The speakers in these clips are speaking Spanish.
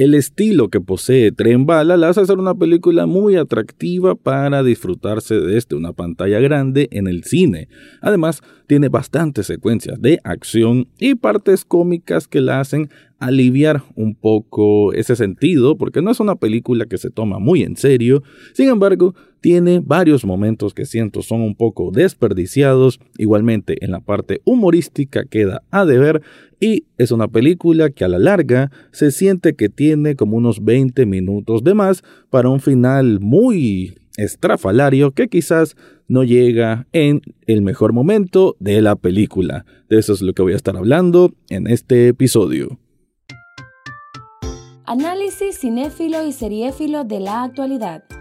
El estilo que posee Tren Bala la hace ser una película muy atractiva para disfrutarse desde una pantalla grande en el cine. Además, tiene bastantes secuencias de acción y partes cómicas que la hacen aliviar un poco ese sentido, porque no es una película que se toma muy en serio, sin embargo, tiene varios momentos que siento son un poco desperdiciados, igualmente en la parte humorística queda a deber, y es una película que a la larga se siente que tiene como unos 20 minutos de más para un final muy estrafalario que quizás no llega en el mejor momento de la película. De eso es lo que voy a estar hablando en este episodio. Análisis cinéfilo y seriéfilo de la actualidad.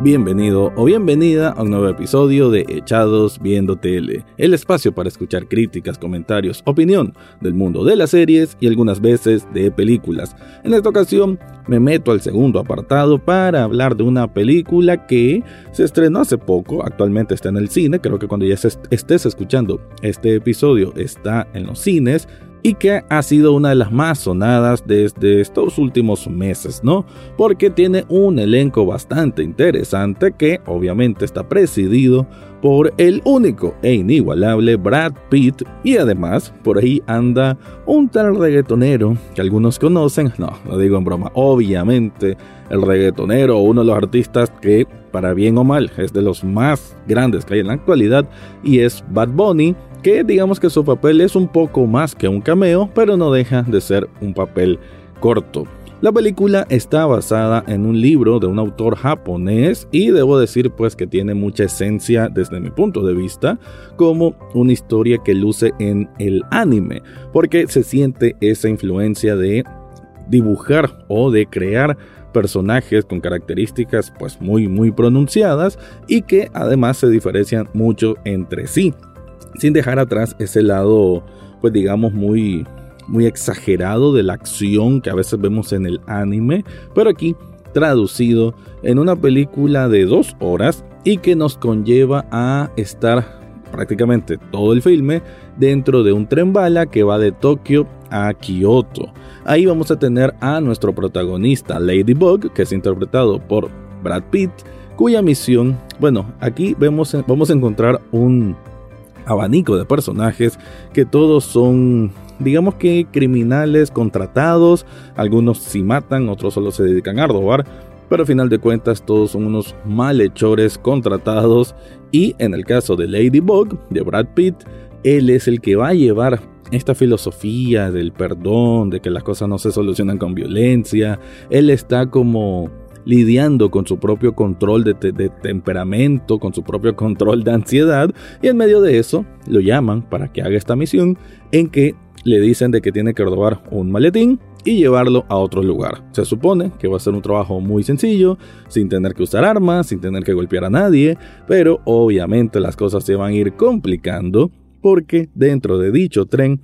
Bienvenido o bienvenida a un nuevo episodio de Echados Viendo Tele, el espacio para escuchar críticas, comentarios, opinión del mundo de las series y algunas veces de películas. En esta ocasión me meto al segundo apartado para hablar de una película que se estrenó hace poco, actualmente está en el cine, creo que cuando ya estés escuchando este episodio está en los cines, y que ha sido una de las más sonadas desde estos últimos meses, ¿no? Porque tiene un elenco bastante interesante que obviamente está presidido por el único e inigualable Brad Pitt y además por ahí anda un tal reggaetonero que algunos conocen, no, lo digo en broma, obviamente el reggaetonero, uno de los artistas que para bien o mal es de los más grandes que hay en la actualidad y es Bad Bunny que digamos que su papel es un poco más que un cameo, pero no deja de ser un papel corto. La película está basada en un libro de un autor japonés y debo decir pues que tiene mucha esencia desde mi punto de vista como una historia que luce en el anime, porque se siente esa influencia de dibujar o de crear personajes con características pues muy muy pronunciadas y que además se diferencian mucho entre sí sin dejar atrás ese lado, pues digamos, muy, muy exagerado de la acción que a veces vemos en el anime, pero aquí traducido en una película de dos horas y que nos conlleva a estar prácticamente todo el filme dentro de un tren bala que va de Tokio a Kioto. Ahí vamos a tener a nuestro protagonista Ladybug, que es interpretado por Brad Pitt, cuya misión, bueno, aquí vemos, vamos a encontrar un abanico de personajes que todos son digamos que criminales contratados, algunos sí matan, otros solo se dedican a robar, pero al final de cuentas todos son unos malhechores contratados. Y en el caso de Ladybug, de Brad Pitt, él es el que va a llevar esta filosofía del perdón, de que las cosas no se solucionan con violencia, él está como lidiando con su propio control de, temperamento, con su propio control de ansiedad, y en medio de eso lo llaman para que haga esta misión en que le dicen de que tiene que robar un maletín y llevarlo a otro lugar. Se supone que va a ser un trabajo muy sencillo, sin tener que usar armas, sin tener que golpear a nadie, pero obviamente las cosas se van a ir complicando porque dentro de dicho tren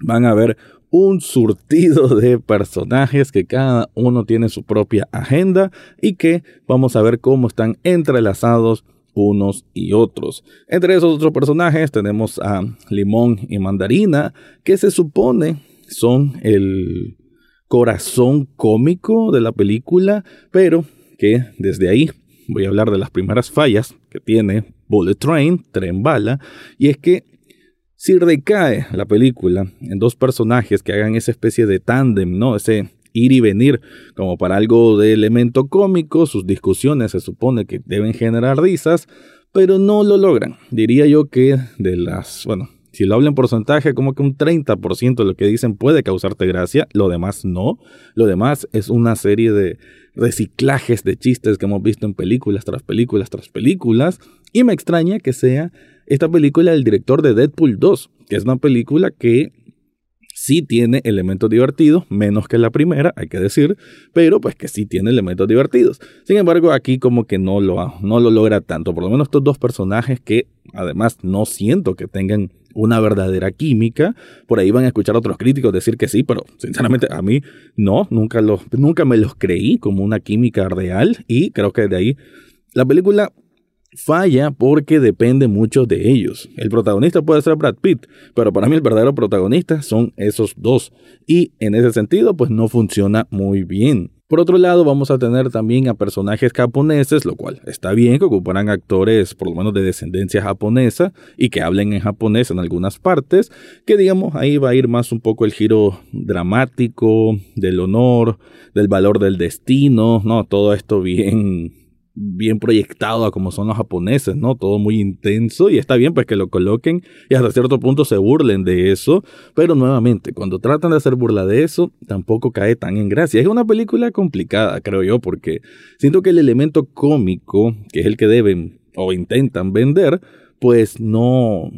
van a haber un surtido de personajes que cada uno tiene su propia agenda y que vamos a ver cómo están entrelazados unos y otros. Entre esos otros personajes tenemos a Limón y Mandarina, que se supone son el corazón cómico de la película, pero que desde ahí voy a hablar de las primeras fallas que tiene Bullet Train, Tren Bala, y es que si recae la película en dos personajes que hagan esa especie de tándem, ¿no? Ese ir y venir como para algo de elemento cómico, sus discusiones se supone que deben generar risas, pero no lo logran. Diría yo que de las, bueno, si lo hablo en porcentaje, como que un 30% de lo que dicen puede causarte gracia, lo demás no. Lo demás es una serie de reciclajes de chistes que hemos visto en películas tras películas tras películas, y me extraña que sea esta película del director de Deadpool 2, que es una película que sí tiene elementos divertidos, menos que la primera, hay que decir, pero pues que sí tiene elementos divertidos. Sin embargo, aquí como que no lo, no lo logra tanto, por lo menos estos dos personajes que además no siento que tengan una verdadera química. Por ahí van a escuchar a otros críticos decir que sí, pero sinceramente a mí no, nunca, los, nunca me los creí como una química real y creo que de ahí la película falla porque depende mucho de ellos. El protagonista puede ser Brad Pitt, pero para mí el verdadero protagonista son esos dos. Y en ese sentido, pues no funciona muy bien. Por otro lado, vamos a tener también a personajes japoneses, lo cual está bien que ocuparan actores por lo menos de descendencia japonesa y que hablen en japonés en algunas partes, que digamos ahí va a ir más un poco el giro dramático, del honor, del valor del destino, ¿no? Todo esto bien bien proyectado a como son los japoneses, ¿no? Todo muy intenso y está bien pues que lo coloquen y hasta cierto punto se burlen de eso, pero nuevamente, cuando tratan de hacer burla de eso, tampoco cae tan en gracia. Es una película complicada, creo yo, porque siento que el elemento cómico, que es el que deben o intentan vender, pues no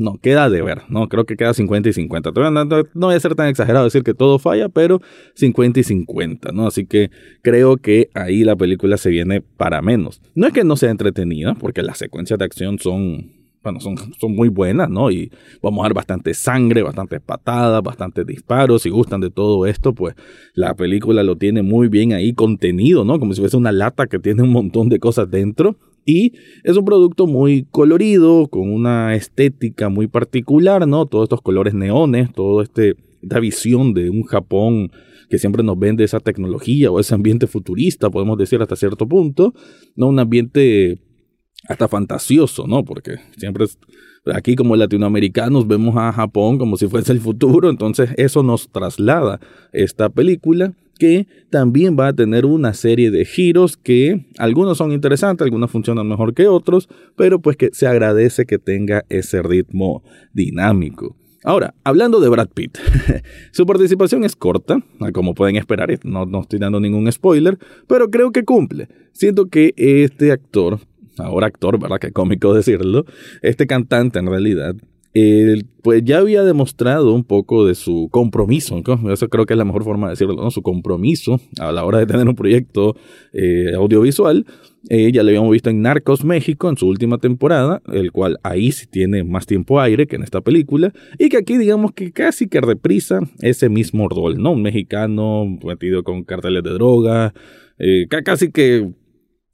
no, queda de ver, ¿no? Creo que queda 50 y 50. No, voy a ser tan exagerado decir que todo falla, pero 50 y 50, ¿no? Así que creo que ahí la película se viene para menos. No es que no sea entretenida, porque las secuencias de acción son, bueno, son, son muy buenas, ¿no? Y vamos a ver bastante sangre, bastantes patadas, bastantes disparos. Si gustan de todo esto, pues la película lo tiene muy bien ahí contenido, ¿no? Como si fuese una lata que tiene un montón de cosas dentro. Y es un producto muy colorido, con una estética muy particular, ¿no? Todos estos colores neones, toda este, esta visión de un Japón que siempre nos vende esa tecnología o ese ambiente futurista, podemos decir hasta cierto punto, ¿no? Un ambiente hasta fantasioso, ¿no? Porque siempre aquí como latinoamericanos vemos a Japón como si fuese el futuro, entonces eso nos traslada esta película que también va a tener una serie de giros que algunos son interesantes, algunos funcionan mejor que otros, pero pues que se agradece que tenga ese ritmo dinámico. Ahora, hablando de Brad Pitt, su participación es corta, como pueden esperar, no, no estoy dando ningún spoiler, pero creo que cumple. Siento que este actor, ahora actor, ¿verdad? Que cómico decirlo, este cantante en realidad, él, pues ya había demostrado un poco de su compromiso, eso creo que es la mejor forma de decirlo, ¿no? su compromiso a la hora de tener un proyecto eh, audiovisual. Eh, ya lo habíamos visto en Narcos México en su última temporada, el cual ahí sí tiene más tiempo aire que en esta película, y que aquí digamos que casi que reprisa ese mismo rol, ¿no? Un mexicano metido con carteles de droga, eh, casi que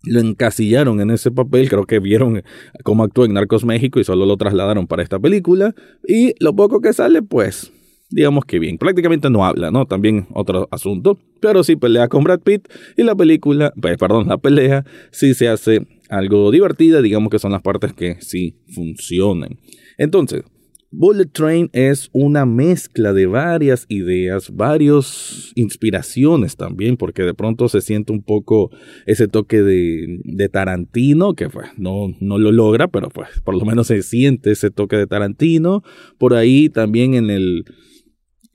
lo encasillaron en ese papel, creo que vieron cómo actuó en Narcos México y solo lo trasladaron para esta película. Y lo poco que sale, pues, digamos que bien. Prácticamente no habla, ¿no? También otro asunto. Pero sí pelea con Brad Pitt y la película, pues, perdón, la pelea sí se hace algo divertida, digamos que son las partes que sí funcionan. Entonces, Bullet Train es una mezcla de varias ideas, varias inspiraciones también, porque de pronto se siente un poco ese toque de, de Tarantino, que pues, no, no lo logra, pero pues por lo menos se siente ese toque de Tarantino. Por ahí también en el,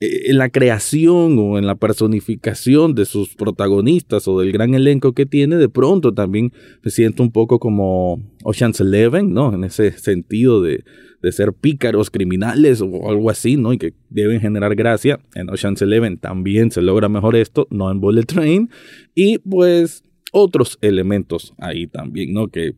en la creación o en la personificación de sus protagonistas o del gran elenco que tiene, de pronto también se siente un poco como Ocean's Eleven, ¿no? En ese sentido de, de ser pícaros, criminales o algo así, ¿no? Y que deben generar gracia. En Ocean's Eleven también se logra mejor esto, no en Bullet Train. Y pues otros elementos ahí también, ¿no? Que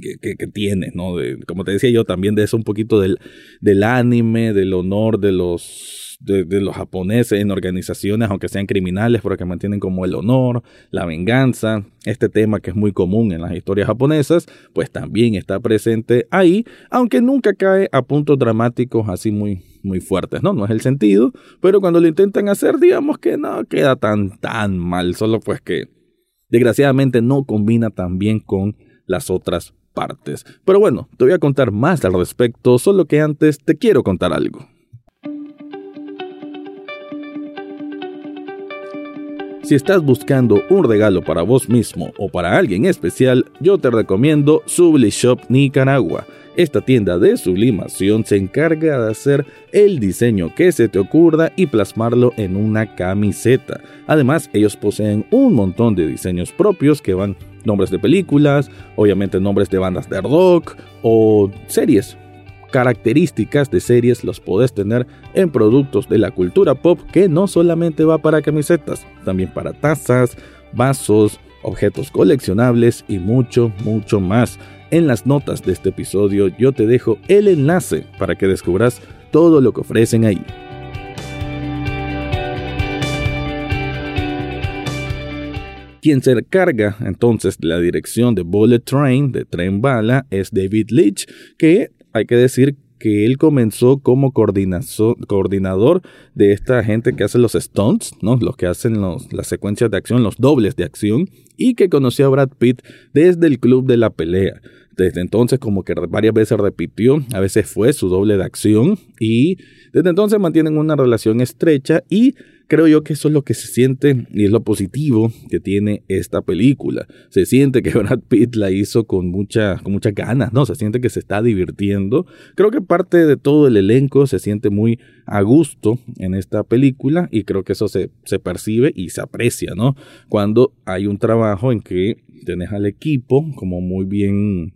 que, que, tiene, ¿no? Como te decía yo, también de eso un poquito del, del anime, del honor de los de, los japoneses en organizaciones, aunque sean criminales, pero que mantienen como el honor, la venganza, este tema que es muy común en las historias japonesas, pues también está presente ahí, aunque nunca cae a puntos dramáticos así muy, muy fuertes, ¿no? No es el sentido, pero cuando lo intentan hacer, digamos que no queda tan, tan mal, solo pues que desgraciadamente no combina tan bien con las otras partes. Pero bueno, te voy a contar más al respecto, solo que antes te quiero contar algo. Si estás buscando un regalo para vos mismo o para alguien especial, yo te recomiendo Shop Nicaragua. Esta tienda de sublimación se encarga de hacer el diseño que se te ocurra y plasmarlo en una camiseta. Además, ellos poseen un montón de diseños propios que van nombres de películas, obviamente nombres de bandas de rock o series características de series los podés tener en productos de la cultura pop que no solamente va para camisetas, también para tazas, vasos, objetos coleccionables y mucho, mucho más. En las notas de este episodio yo te dejo el enlace para que descubras todo lo que ofrecen ahí. Quien se encarga entonces de la dirección de Bullet Train, de Tren Bala, es David Leitch, que hay que decir que él comenzó como coordinador de esta gente que hace los stunts, ¿no? los que hacen las secuencias de acción, los dobles de acción, y que conoció a Brad Pitt desde el club de la pelea. Desde entonces como que varias veces repitió, a veces fue su doble de acción y desde entonces mantienen una relación estrecha y Creo yo que eso es lo que se siente y es lo positivo que tiene esta película. Se siente que Brad Pitt la hizo con, mucha, con muchas ganas, ¿no? Se siente que se está divirtiendo. Creo que parte de todo el elenco se siente muy a gusto en esta película y creo que eso se, se percibe y se aprecia, ¿no? Cuando hay un trabajo en que tenés al equipo como muy bien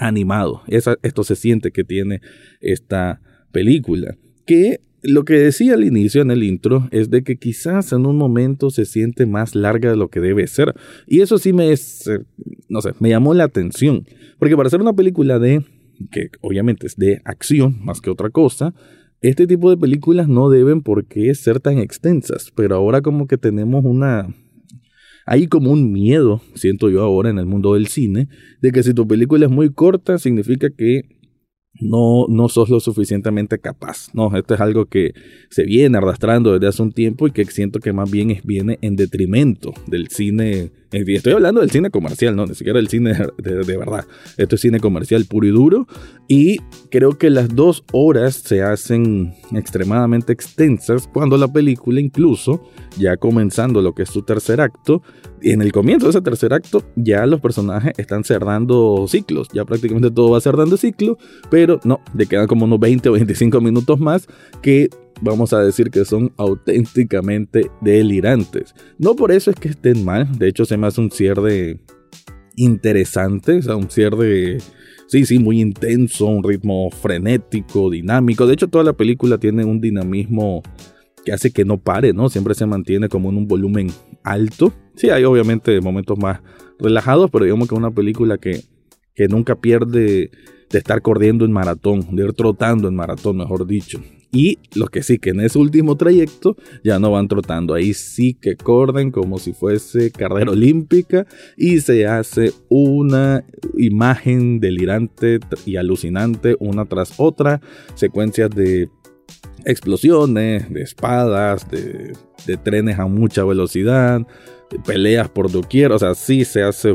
animado. esto se siente que tiene esta película. Que lo que decía al inicio en el intro es de que quizás en un momento se siente más larga de lo que debe ser. Y eso sí me, es, eh, no sé, me llamó la atención. Porque para hacer una película de, que obviamente es de acción más que otra cosa, este tipo de películas no deben por qué ser tan extensas. Pero ahora como que tenemos una... Hay como un miedo, siento yo ahora en el mundo del cine, de que si tu película es muy corta significa que no, no sos lo suficientemente capaz. No, esto es algo que se viene arrastrando desde hace un tiempo y que siento que más bien es, viene en detrimento del cine. Eh, estoy hablando del cine comercial, no, ni siquiera del cine de, verdad. Esto es cine comercial puro y duro. Y creo que las dos horas se hacen extremadamente extensas cuando la película, incluso ya comenzando lo que es su tercer acto, en el comienzo de ese tercer acto ya los personajes están cerrando ciclos, ya prácticamente todo va cerrando ciclo, pero no, le quedan como unos 20 o 25 minutos más que vamos a decir que son auténticamente delirantes. No por eso es que estén mal, de hecho se me hace un cierre interesante, o sea, un cierre, sí, sí, muy intenso, un ritmo frenético, dinámico. De hecho, toda la película tiene un dinamismo que hace que no pare, ¿no? Siempre se mantiene como en un volumen alto. Sí, hay obviamente momentos más relajados, pero digamos que es una película que, que nunca pierde de estar corriendo en maratón, de ir trotando en maratón, mejor dicho. Y lo que sí, que en ese último trayecto ya no van trotando, ahí sí que corren como si fuese carrera olímpica y se hace una imagen delirante y alucinante una tras otra, secuencias de explosiones, de espadas, de, trenes a mucha velocidad, de peleas por doquier, o sea, sí se hace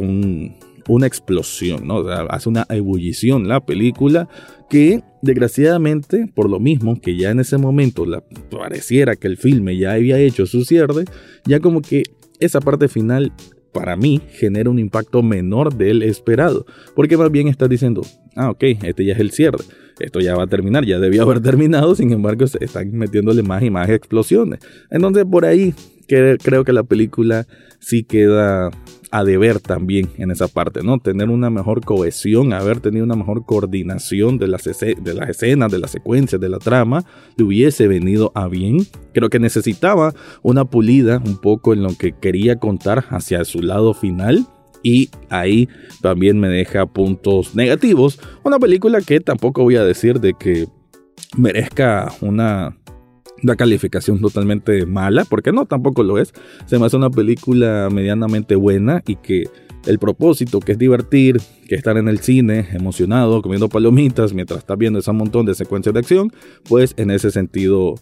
una explosión, ¿no? Hace una ebullición la película que desgraciadamente, por lo mismo que ya en ese momento la, pareciera que el filme ya había hecho su cierre, ya como que esa parte final para mí genera un impacto menor del esperado, porque más bien está diciendo, ah, ok, este ya es el cierre esto ya va a terminar, ya debió haber terminado, sin embargo se están metiéndole más y más explosiones. Entonces por ahí creo que la película sí queda a deber también en esa parte, ¿no? Tener una mejor cohesión, haber tenido una mejor coordinación de las, de las escenas, de las secuencias, de la trama, le hubiese venido a bien. Creo que necesitaba una pulida un poco en lo que quería contar hacia su lado final y ahí también me deja puntos negativos. Una película que tampoco voy a decir de que merezca una, una calificación totalmente mala, porque no, tampoco lo es. Se me hace una película medianamente buena y que el propósito que es divertir, que estar en el cine emocionado, comiendo palomitas mientras estás viendo ese montón de secuencias de acción, pues en ese sentido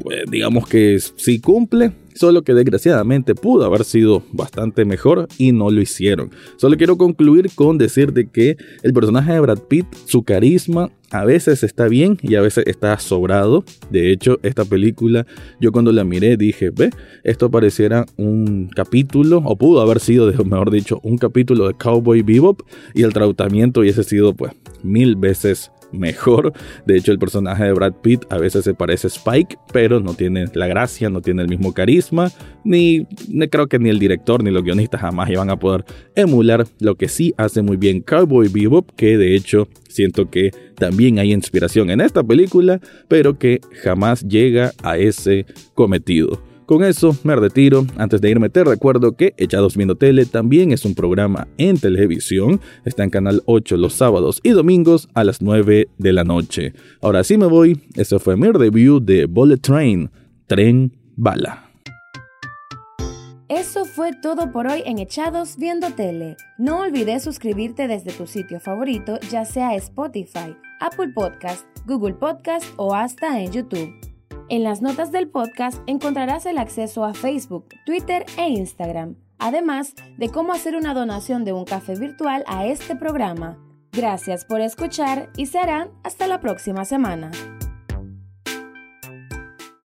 pues digamos que sí cumple, solo que desgraciadamente pudo haber sido bastante mejor y no lo hicieron. Solo quiero concluir con decir de que el personaje de Brad Pitt, su carisma a veces está bien y a veces está sobrado. De hecho, esta película, yo cuando la miré dije, ve, esto pareciera un capítulo, o pudo haber sido, mejor dicho, un capítulo de Cowboy Bebop y el tratamiento hubiese sido pues mil veces mejor. De hecho, el personaje de Brad Pitt a veces se parece a Spike, pero no tiene la gracia, no tiene el mismo carisma, ni, creo que ni el director ni los guionistas jamás iban a poder emular lo que sí hace muy bien Cowboy Bebop, que de hecho siento que también hay inspiración en esta película, pero que jamás llega a ese cometido. Con eso me retiro. Antes de irme te recuerdo que Echados Viendo Tele también es un programa en televisión. Está en Canal 8 los sábados y domingos a las 9 de la noche. Ahora sí me voy. Eso fue mi review de Bullet Train, Tren Bala. Eso fue todo por hoy en Echados Viendo Tele. No olvides suscribirte desde tu sitio favorito, ya sea Spotify, Apple Podcast, Google Podcast o hasta en YouTube. En las notas del podcast encontrarás el acceso a Facebook, Twitter e Instagram, además de cómo hacer una donación de un café virtual a este programa. Gracias por escuchar y serán hasta la próxima semana.